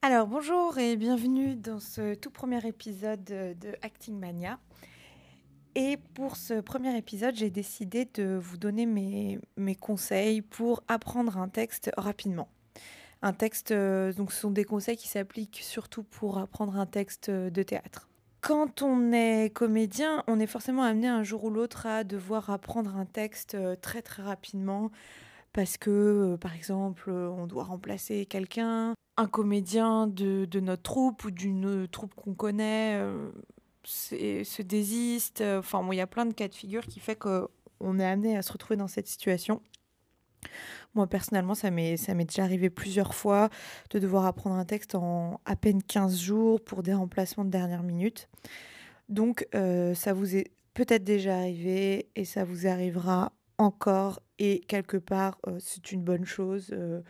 Alors bonjour et bienvenue dans ce tout premier épisode de Acting Mania. Et pour ce premier épisode, j'ai décidé de vous donner mes, mes, conseils pour apprendre un texte rapidement. Un texte, euh, donc ce sont des conseils qui s'appliquent surtout pour apprendre un texte de théâtre. Quand on est comédien, on est forcément amené un jour ou l'autre à devoir apprendre un texte euh, très très rapidement parce que, euh, par exemple, on doit remplacer quelqu'un, un comédien de, de notre troupe ou d'une troupe qu'on connaît se désiste. Enfin, il y a plein de cas de figure qui fait qu'on est amené à se retrouver dans cette situation. Moi, personnellement, ça m'est déjà arrivé plusieurs fois de devoir apprendre un texte en à peine 15 jours pour des remplacements de dernière minute. Donc, euh, ça vous est peut-être déjà arrivé et ça vous arrivera encore. Et quelque part, euh, c'est une bonne chose. Euh,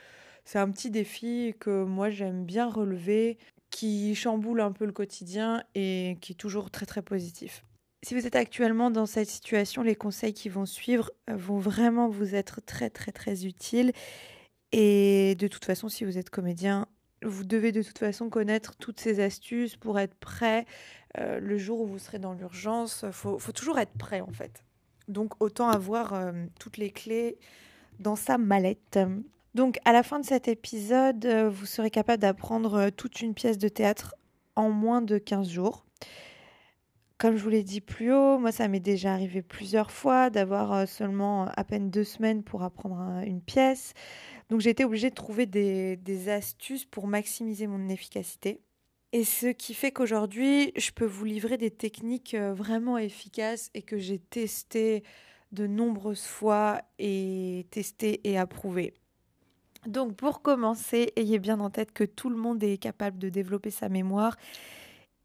c'est un petit défi que moi, j'aime bien relever qui chamboule un peu le quotidien et qui est toujours très très positif. Si vous êtes actuellement dans cette situation, les conseils qui vont suivre euh, vont vraiment vous être très très très utiles. Et de toute façon, si vous êtes comédien, vous devez de toute façon connaître toutes ces astuces pour être prêt euh, le jour où vous serez dans l'urgence. Il faut, toujours être prêt en fait. Donc autant avoir euh, toutes les clés dans sa mallette. Donc à la fin de cet épisode, euh, vous serez capable d'apprendre euh, toute une pièce de théâtre en moins de 15 jours. Comme je vous l'ai dit plus haut, moi ça m'est déjà arrivé plusieurs fois d'avoir euh, seulement à peine deux semaines pour apprendre une pièce. Donc j'ai été obligée de trouver des, des astuces pour maximiser mon efficacité. Et ce qui fait qu'aujourd'hui, je peux vous livrer des techniques vraiment efficaces et que j'ai testées de nombreuses fois et testées et approuvées. Donc pour commencer, ayez bien en tête que tout le monde est capable de développer sa mémoire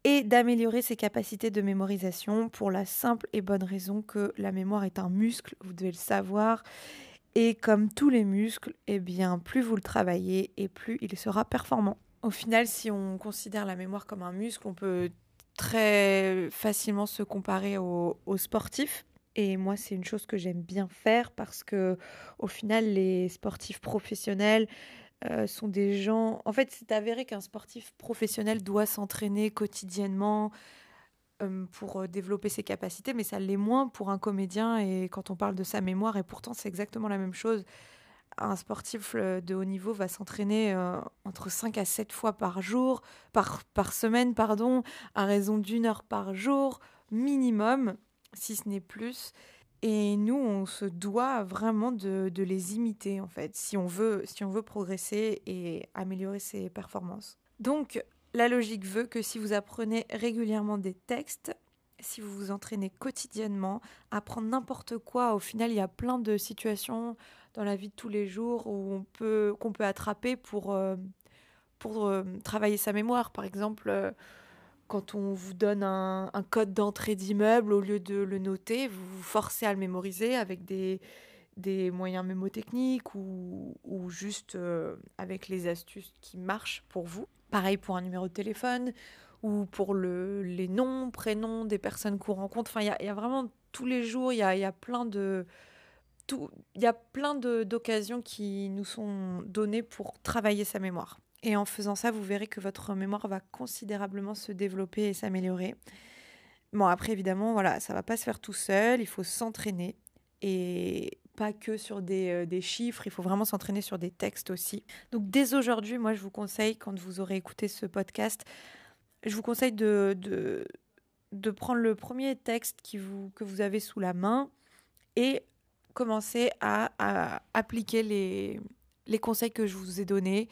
et d'améliorer ses capacités de mémorisation pour la simple et bonne raison que la mémoire est un muscle, vous devez le savoir. Et comme tous les muscles, eh bien plus vous le travaillez et plus il sera performant. Au final, si on considère la mémoire comme un muscle, on peut très facilement se comparer aux, sportifs. Et moi, c'est une chose que j'aime bien faire parce que, au final, les sportifs professionnels euh, sont des gens. En fait, c'est avéré qu'un sportif professionnel doit s'entraîner quotidiennement euh, pour euh, développer ses capacités, mais ça l'est moins pour un comédien. Et quand on parle de sa mémoire, et pourtant, c'est exactement la même chose. Un sportif de haut niveau va s'entraîner entre 5 à 7 fois par jour, par, par semaine, pardon, à raison d'une heure par jour minimum si ce n'est plus. Et nous, on se doit vraiment de, les imiter, en fait, si on, veut, si on veut progresser et améliorer ses performances. Donc, la logique veut que si vous apprenez régulièrement des textes, si vous vous entraînez quotidiennement, apprendre n'importe quoi, au final, il y a plein de situations dans la vie de tous les jours où on peut, qu'on peut attraper pour, euh, pour euh, travailler sa mémoire. Par exemple, euh, quand on vous donne un, code d'entrée d'immeuble, au lieu de le noter, vous vous forcez à le mémoriser avec des, moyens mémotechniques ou, juste euh, avec les astuces qui marchent pour vous. Pareil pour un numéro de téléphone ou pour le, les noms, prénoms des personnes qu'on rencontre. Enfin, il y, a, vraiment tous les jours, il y a plein de... Il y a plein d'occasions qui nous sont données pour travailler sa mémoire. Et en faisant ça, vous verrez que votre mémoire va considérablement se développer et s'améliorer. Bon, après, évidemment, voilà, ça va pas se faire tout seul. Il faut s'entraîner et pas que sur des, euh, des chiffres. Il faut vraiment s'entraîner sur des textes aussi. Donc, dès aujourd'hui, moi, je vous conseille, quand vous aurez écouté ce podcast, je vous conseille de, de, de prendre le premier texte qui vous, que vous avez sous la main et commencer à, à appliquer les, les conseils que je vous ai donnés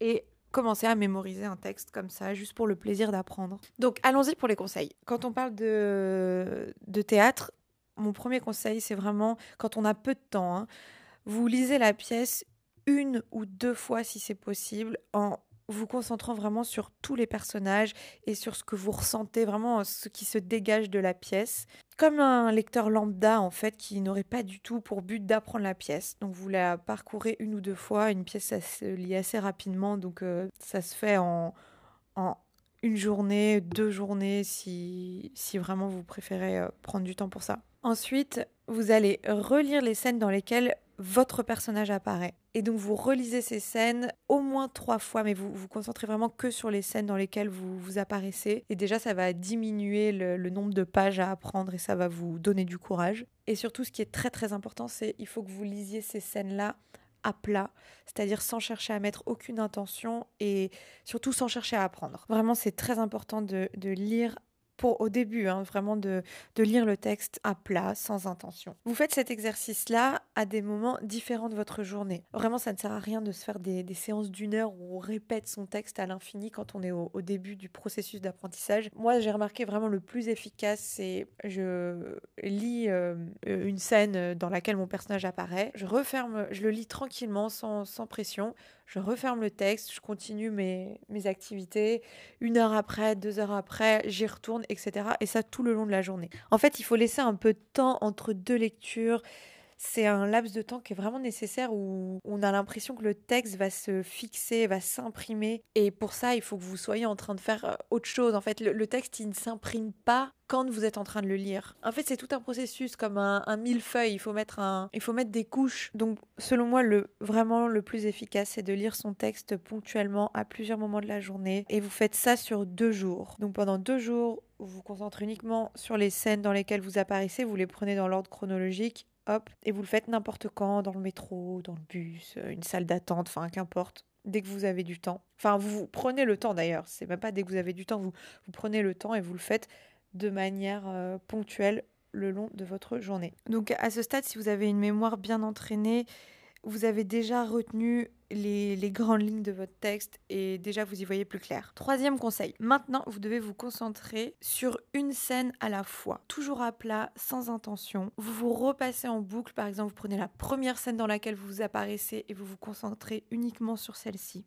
et commencer à mémoriser un texte comme ça, juste pour le plaisir d'apprendre. Donc allons-y pour les conseils. Quand on parle de, de théâtre, mon premier conseil, c'est vraiment, quand on a peu de temps, hein, vous lisez la pièce une ou deux fois si c'est possible, en vous concentrant vraiment sur tous les personnages et sur ce que vous ressentez, vraiment ce qui se dégage de la pièce. Comme un lecteur lambda, en fait, qui n'aurait pas du tout pour but d'apprendre la pièce. Donc vous la parcourez une ou deux fois. Une pièce, ça se lit assez rapidement, donc euh, ça se fait en, en une journée, deux journées, si, si vraiment vous préférez euh, prendre du temps pour ça. Ensuite, vous allez relire les scènes dans lesquelles votre personnage apparaît. Et donc vous relisez ces scènes au moins trois fois, mais vous vous concentrez vraiment que sur les scènes dans lesquelles vous vous apparaissez. Et déjà, ça va diminuer le, nombre de pages à apprendre et ça va vous donner du courage. Et surtout, ce qui est très très important, c'est il faut que vous lisiez ces scènes-là à plat, c'est-à-dire sans chercher à mettre aucune intention et surtout sans chercher à apprendre. Vraiment, c'est très important de, de lire pour au début, hein, vraiment de, lire le texte à plat, sans intention. Vous faites cet exercice-là à des moments différents de votre journée. Vraiment, ça ne sert à rien de se faire des, séances d'une heure où on répète son texte à l'infini quand on est au, début du processus d'apprentissage. Moi, j'ai remarqué vraiment le plus efficace, c'est je lis euh, une scène dans laquelle mon personnage apparaît, je referme, je le lis tranquillement, sans pression, je referme le texte, je continue mes, mes activités. Une heure après, deux heures après, j'y retourne, etc. Et ça tout le long de la journée. En fait, il faut laisser un peu de temps entre deux lectures c'est un laps de temps qui est vraiment nécessaire où on a l'impression que le texte va se fixer, va s'imprimer. Et pour ça, il faut que vous soyez en train de faire euh, autre chose. En fait, le, texte, il ne s'imprime pas quand vous êtes en train de le lire. En fait, c'est tout un processus comme un, un millefeuille. Il faut mettre un, il faut mettre des couches. Donc, selon moi, le vraiment le plus efficace, c'est de lire son texte ponctuellement à plusieurs moments de la journée. Et vous faites ça sur deux jours. Donc, pendant deux jours, vous vous concentrez uniquement sur les scènes dans lesquelles vous apparaissez. Vous les prenez dans l'ordre chronologique et vous le faites n'importe quand, dans le métro, dans le bus, euh, une salle d'attente, enfin qu'importe, dès que vous avez du temps. Enfin, vous, vous prenez le temps d'ailleurs, c'est même pas dès que vous avez du temps, vous, vous prenez le temps et vous le faites de manière euh, ponctuelle le long de votre journée. Donc à ce stade, si vous avez une mémoire bien entraînée, vous avez déjà retenu les, grandes lignes de votre texte et déjà vous y voyez plus clair. Troisième conseil, maintenant vous devez vous concentrer sur une scène à la fois, toujours à plat, sans intention. Vous vous repassez en boucle, par exemple vous prenez la première scène dans laquelle vous vous apparaissez et vous vous concentrez uniquement sur celle-ci.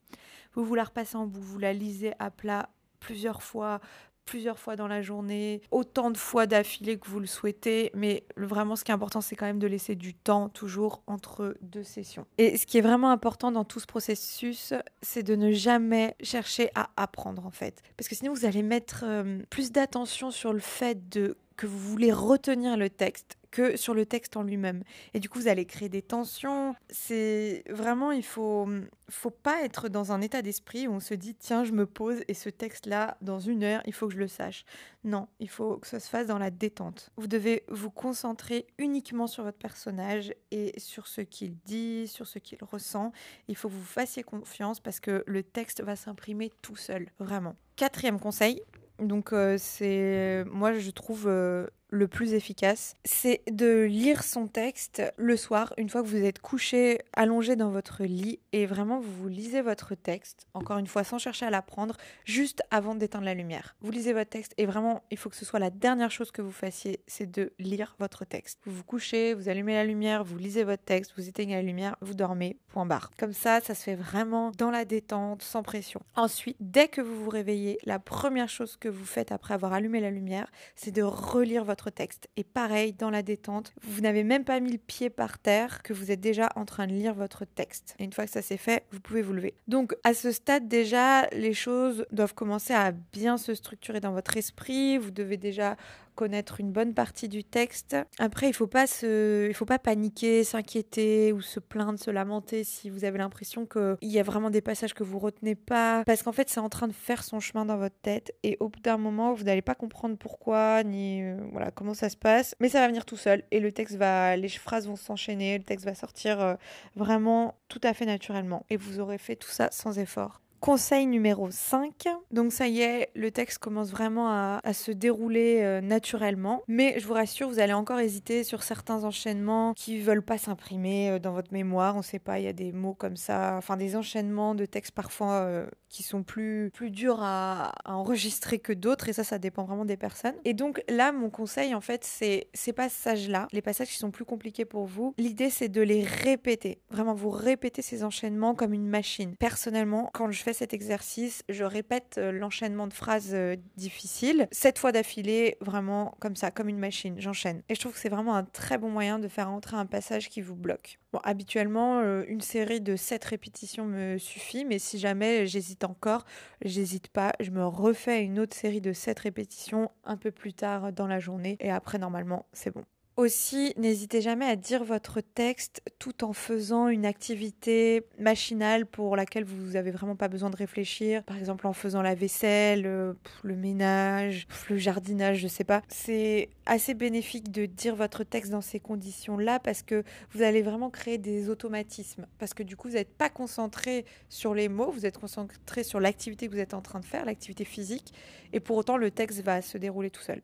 Vous vous la repassez en boucle, vous la lisez à plat plusieurs fois, plusieurs fois dans la journée, autant de fois d'affilée que vous le souhaitez, mais vraiment ce qui est important c'est quand même de laisser du temps toujours entre deux sessions. Et ce qui est vraiment important dans tout ce processus, c'est de ne jamais chercher à apprendre en fait, parce que sinon vous allez mettre euh, plus d'attention sur le fait de que vous voulez retenir le texte que sur le texte en lui-même. Et du coup, vous allez créer des tensions. C'est vraiment, il faut, faut pas être dans un état d'esprit où on se dit, tiens, je me pose et ce texte-là, dans une heure, il faut que je le sache. Non, il faut que ça se fasse dans la détente. Vous devez vous concentrer uniquement sur votre personnage et sur ce qu'il dit, sur ce qu'il ressent. Il faut que vous fassiez confiance parce que le texte va s'imprimer tout seul, vraiment. Quatrième conseil, donc euh, c'est moi je trouve euh, le plus efficace, c'est de lire son texte le soir, une fois que vous êtes couché, allongé dans votre lit, et vraiment vous, vous lisez votre texte, encore une fois sans chercher à l'apprendre, juste avant d'éteindre la lumière. Vous lisez votre texte, et vraiment il faut que ce soit la dernière chose que vous fassiez, c'est de lire votre texte. Vous vous couchez, vous allumez la lumière, vous lisez votre texte, vous éteignez la lumière, vous dormez, point barre. Comme ça, ça se fait vraiment dans la détente, sans pression. Ensuite, dès que vous vous réveillez, la première chose que vous faites après avoir allumé la lumière, c'est de relire votre texte. Et pareil, dans la détente, vous n'avez même pas mis le pied par terre que vous êtes déjà en train de lire votre texte. Une fois que ça c'est fait, vous pouvez vous lever. Donc à ce stade déjà, les choses doivent commencer à bien se structurer dans votre esprit. Vous devez déjà connaître une bonne partie du texte. Après, il faut pas se, faut pas paniquer, s'inquiéter ou se plaindre, se lamenter si vous avez l'impression qu'il y a vraiment des passages que vous retenez pas, parce qu'en fait, c'est en train de faire son chemin dans votre tête et au bout d'un moment, vous n'allez pas comprendre pourquoi ni euh, voilà comment ça se passe, mais ça va venir tout seul et le texte va, les phrases vont s'enchaîner, le texte va sortir euh, vraiment tout à fait naturellement et vous aurez fait tout ça sans effort. Conseil numéro 5. Donc ça y est, le texte commence vraiment à, se dérouler euh, naturellement. Mais je vous rassure, vous allez encore hésiter sur certains enchaînements qui veulent pas s'imprimer euh, dans votre mémoire. On sait pas, il y a des mots comme ça, enfin des enchaînements de textes parfois euh, qui sont plus, plus durs à, à enregistrer que d'autres. Et ça, ça dépend vraiment des personnes. Et donc là, mon conseil, en fait, c'est ces passages-là, les passages qui sont plus compliqués pour vous. L'idée, c'est de les répéter. Vraiment, vous répétez ces enchaînements comme une machine. Personnellement, quand je fais cet exercice, je répète euh, l'enchaînement de phrases euh, difficiles, sept fois d'affilée, vraiment comme ça, comme une machine, j'enchaîne. Et je trouve que c'est vraiment un très bon moyen de faire entrer un passage qui vous bloque. Bon, habituellement, euh, une série de sept répétitions me suffit, mais si jamais j'hésite encore, j'hésite pas, je me refais une autre série de sept répétitions un peu plus tard dans la journée, et après, normalement, c'est bon. Aussi, n'hésitez jamais à dire votre texte tout en faisant une activité machinale pour laquelle vous n'avez vraiment pas besoin de réfléchir. Par exemple, en faisant la vaisselle, euh, le ménage, le jardinage, je sais pas. C'est assez bénéfique de dire votre texte dans ces conditions-là parce que vous allez vraiment créer des automatismes. Parce que du coup, vous n'êtes pas concentré sur les mots, vous êtes concentré sur l'activité que vous êtes en train de faire, l'activité physique. Et pour autant, le texte va se dérouler tout seul.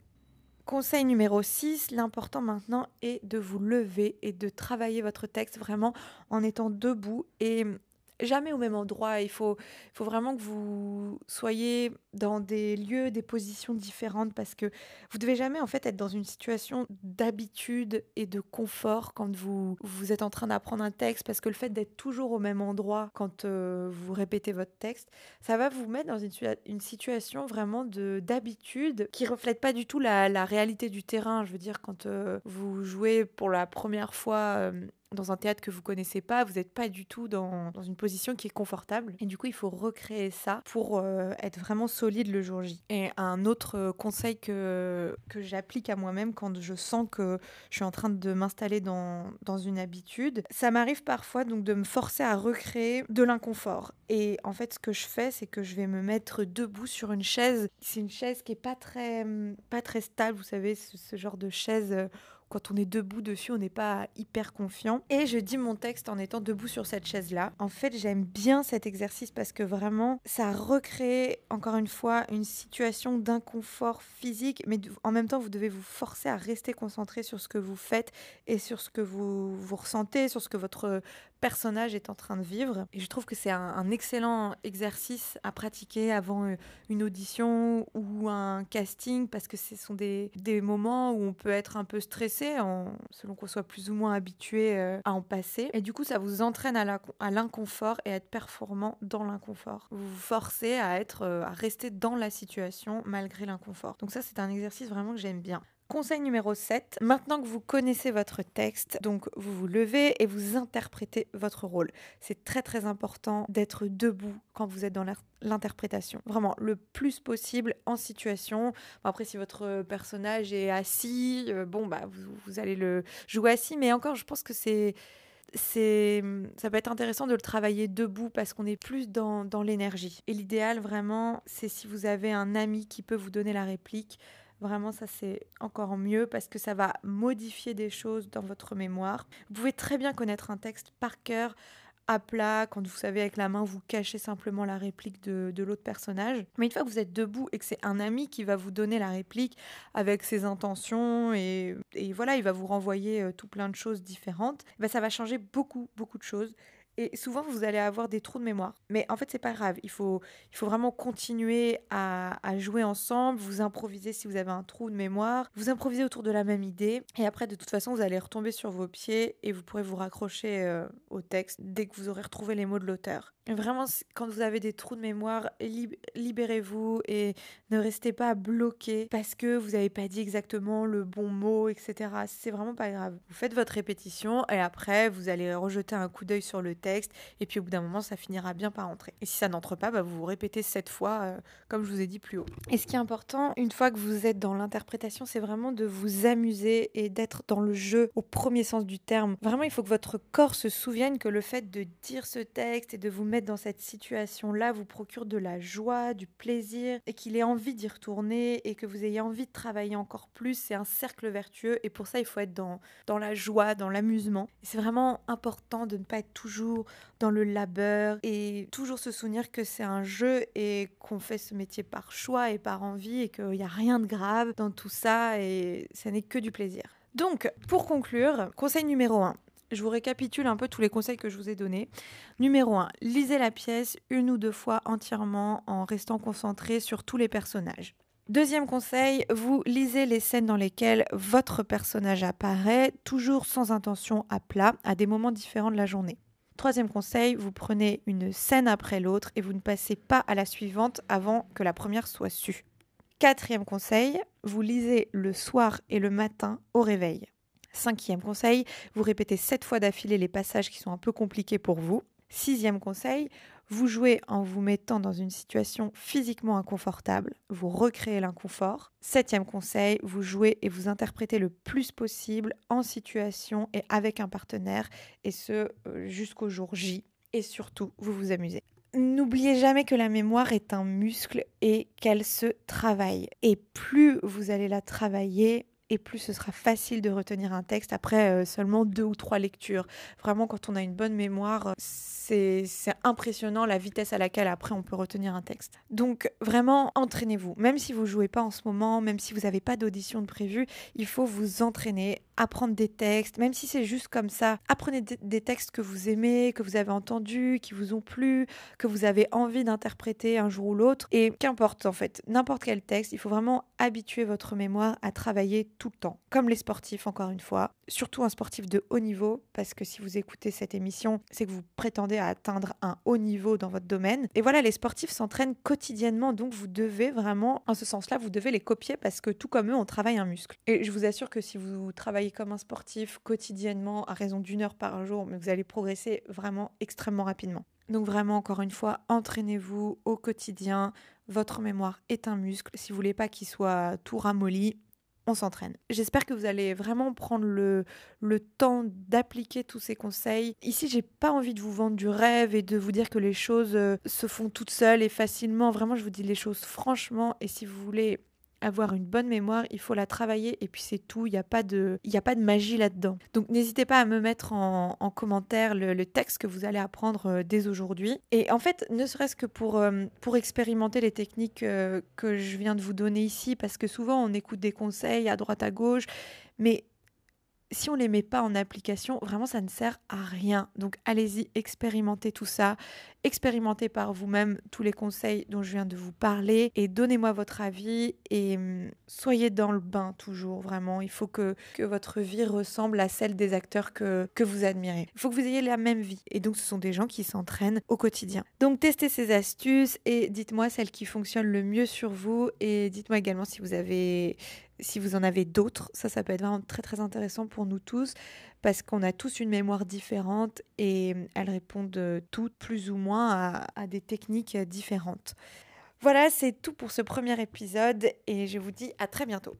Conseil numéro 6, l'important maintenant est de vous lever et de travailler votre texte vraiment en étant debout et jamais au même endroit. Il faut, faut vraiment que vous soyez dans des lieux, des positions différentes parce que vous devez jamais en fait être dans une situation d'habitude et de confort quand vous, vous êtes en train d'apprendre un texte parce que le fait d'être toujours au même endroit quand euh, vous répétez votre texte, ça va vous mettre dans une, situation vraiment de d'habitude qui reflète pas du tout la, la, réalité du terrain. Je veux dire, quand euh, vous jouez pour la première fois euh, dans un théâtre que vous connaissez pas, vous n'êtes pas du tout dans, dans, une position qui est confortable. Et du coup, il faut recréer ça pour euh, être vraiment solide le jour J. Et un autre euh, conseil que, que j'applique à moi-même quand je sens que je suis en train de m'installer dans, dans une habitude, ça m'arrive parfois donc de me forcer à recréer de l'inconfort. Et en fait, ce que je fais, c'est que je vais me mettre debout sur une chaise. C'est une chaise qui est pas très, pas très stable, vous savez, ce, genre de chaise euh, quand on est debout dessus, on n'est pas hyper confiant. Et je dis mon texte en étant debout sur cette chaise-là. En fait, j'aime bien cet exercice parce que vraiment, ça recrée encore une fois une situation d'inconfort physique, mais en même temps, vous devez vous forcer à rester concentré sur ce que vous faites et sur ce que vous, vous ressentez, sur ce que votre personnage est en train de vivre. Et je trouve que c'est un, excellent exercice à pratiquer avant euh, une audition ou un casting parce que ce sont des, des moments où on peut être un peu stressé selon qu'on soit plus ou moins habitué euh, à en passer. Et du coup, ça vous entraîne à l'inconfort et à être performant dans l'inconfort. Vous vous forcez à, être, euh, à rester dans la situation malgré l'inconfort. Donc ça, c'est un exercice vraiment que j'aime bien. Conseil numéro 7, maintenant que vous connaissez votre texte, donc vous vous levez et vous interprétez votre rôle. C'est très très important d'être debout quand vous êtes dans l'interprétation. Vraiment, le plus possible en situation. après, si votre personnage est assis, euh, bon, bah, vous, vous allez le jouer assis, mais encore, je pense que c'est ça peut être intéressant de le travailler debout parce qu'on est plus dans l'énergie. Et l'idéal vraiment, c'est si vous avez un ami qui peut vous donner la réplique, Vraiment, ça c'est encore mieux parce que ça va modifier des choses dans votre mémoire. Vous pouvez très bien connaître un texte par cœur, à plat, quand vous savez avec la main, vous cachez simplement la réplique de, l'autre personnage. Mais une fois que vous êtes debout et que c'est un ami qui va vous donner la réplique avec ses intentions et, voilà, il va vous renvoyer euh, tout plein de choses différentes, bah, ça va changer beaucoup, beaucoup de choses. Et souvent, vous allez avoir des trous de mémoire. Mais en fait, c'est pas grave. Il faut, il faut vraiment continuer à, jouer ensemble, vous improviser si vous avez un trou de mémoire, vous improviser autour de la même idée. Et après, de toute façon, vous allez retomber sur vos pieds et vous pourrez vous raccrocher euh, au texte dès que vous aurez retrouvé les mots de l'auteur. Vraiment, quand vous avez des trous de mémoire, libérez-vous et ne restez pas bloqué parce que vous n'avez pas dit exactement le bon mot, etc. C'est vraiment pas grave. Vous faites votre répétition et après, vous allez rejeter un coup d'œil sur le texte et puis au bout d'un moment, ça finira bien par entrer. Et si ça n'entre pas, bah, vous vous répétez cette fois, euh, comme je vous ai dit plus haut. Et ce qui est important, une fois que vous êtes dans l'interprétation, c'est vraiment de vous amuser et d'être dans le jeu au premier sens du terme. Vraiment, il faut que votre corps se souvienne que le fait de dire ce texte et de vous mettre dans cette situation-là vous procure de la joie, du plaisir et qu'il ait envie d'y retourner et que vous ayez envie de travailler encore plus, c'est un cercle vertueux et pour ça il faut être dans, dans la joie, dans l'amusement. C'est vraiment important de ne pas être toujours dans le labeur et toujours se souvenir que c'est un jeu et qu'on fait ce métier par choix et par envie et qu'il n'y a rien de grave dans tout ça et ça n'est que du plaisir. Donc, pour conclure, conseil numéro 1, je vous récapitule un peu tous les conseils que je vous ai donnés. Numéro 1, lisez la pièce une ou deux fois entièrement en restant concentré sur tous les personnages. Deuxième conseil, vous lisez les scènes dans lesquelles votre personnage apparaît, toujours sans intention à plat, à des moments différents de la journée. Troisième conseil, vous prenez une scène après l'autre et vous ne passez pas à la suivante avant que la première soit sue. Quatrième conseil, vous lisez le soir et le matin au réveil. Cinquième conseil, vous répétez sept fois d'affilée les passages qui sont un peu compliqués pour vous. Sixième conseil, Vous jouez en vous mettant dans une situation physiquement inconfortable, vous recréez l'inconfort. Septième conseil, vous jouez et vous interprétez le plus possible en situation et avec un partenaire, et ce euh, jusqu'au jour J. Et surtout, vous vous amusez. N'oubliez jamais que la mémoire est un muscle et qu'elle se travaille. Et plus vous allez la travailler, et plus ce sera facile de retenir un texte après euh, seulement deux ou trois lectures. Vraiment, quand on a une bonne mémoire, c'est impressionnant la vitesse à laquelle après on peut retenir un texte. Donc vraiment, entraînez-vous. Même si vous jouez pas en ce moment, même si vous n'avez pas d'audition de prévu, il faut vous entraîner, apprendre des textes, même si c'est juste comme ça. Apprenez des textes que vous aimez, que vous avez entendus, qui vous ont plu, que vous avez envie d'interpréter un jour ou l'autre. Et qu'importe en fait, n'importe quel texte, il faut vraiment habituer votre mémoire à travailler tout le temps. Comme les sportifs, encore une fois. Surtout un sportif de haut niveau, parce que si vous écoutez cette émission, c'est que vous prétendez à atteindre un haut niveau dans votre domaine. Et voilà, les sportifs s'entraînent quotidiennement, donc vous devez vraiment, en ce sens-là, vous devez les copier parce que tout comme eux, on travaille un muscle. Et je vous assure que si vous travaillez comme un sportif quotidiennement à raison d'une heure par jour, mais vous allez progresser vraiment extrêmement rapidement. Donc vraiment, encore une fois, entraînez-vous au quotidien. Votre mémoire est un muscle. Si vous voulez pas qu'il soit tout ramolli, on s'entraîne. J'espère que vous allez vraiment prendre le, le temps d'appliquer tous ces conseils. Ici, j'ai pas envie de vous vendre du rêve et de vous dire que les choses euh, se font toutes seules et facilement. Vraiment, je vous dis les choses franchement. Et si vous voulez avoir une bonne mémoire, il faut la travailler et puis c'est tout, il n'y a, pas de, a pas de magie là-dedans. Donc n'hésitez pas à me mettre en, commentaire le, texte que vous allez apprendre euh, dès aujourd'hui. Et en fait, ne serait-ce que pour, euh, pour expérimenter les techniques euh, que je viens de vous donner ici, parce que souvent on écoute des conseils à droite à gauche, mais si on ne les met pas en application, vraiment ça ne sert à rien. Donc allez-y, expérimentez tout ça, expérimentez par vous-même tous les conseils dont je viens de vous parler et donnez-moi votre avis et hum, soyez dans le bain toujours, vraiment. Il faut que, votre vie ressemble à celle des acteurs que, vous admirez. Il faut que vous ayez la même vie et donc ce sont des gens qui s'entraînent au quotidien. Donc testez ces astuces et dites-moi celles qui fonctionnent le mieux sur vous et dites-moi également si vous si vous en avez d'autres, ça, ça peut être vraiment très très intéressant pour nous tous parce qu'on a tous une mémoire différente et elles répondent toutes plus ou moins à, des techniques différentes. Voilà, c'est tout pour ce premier épisode et je vous dis à très bientôt.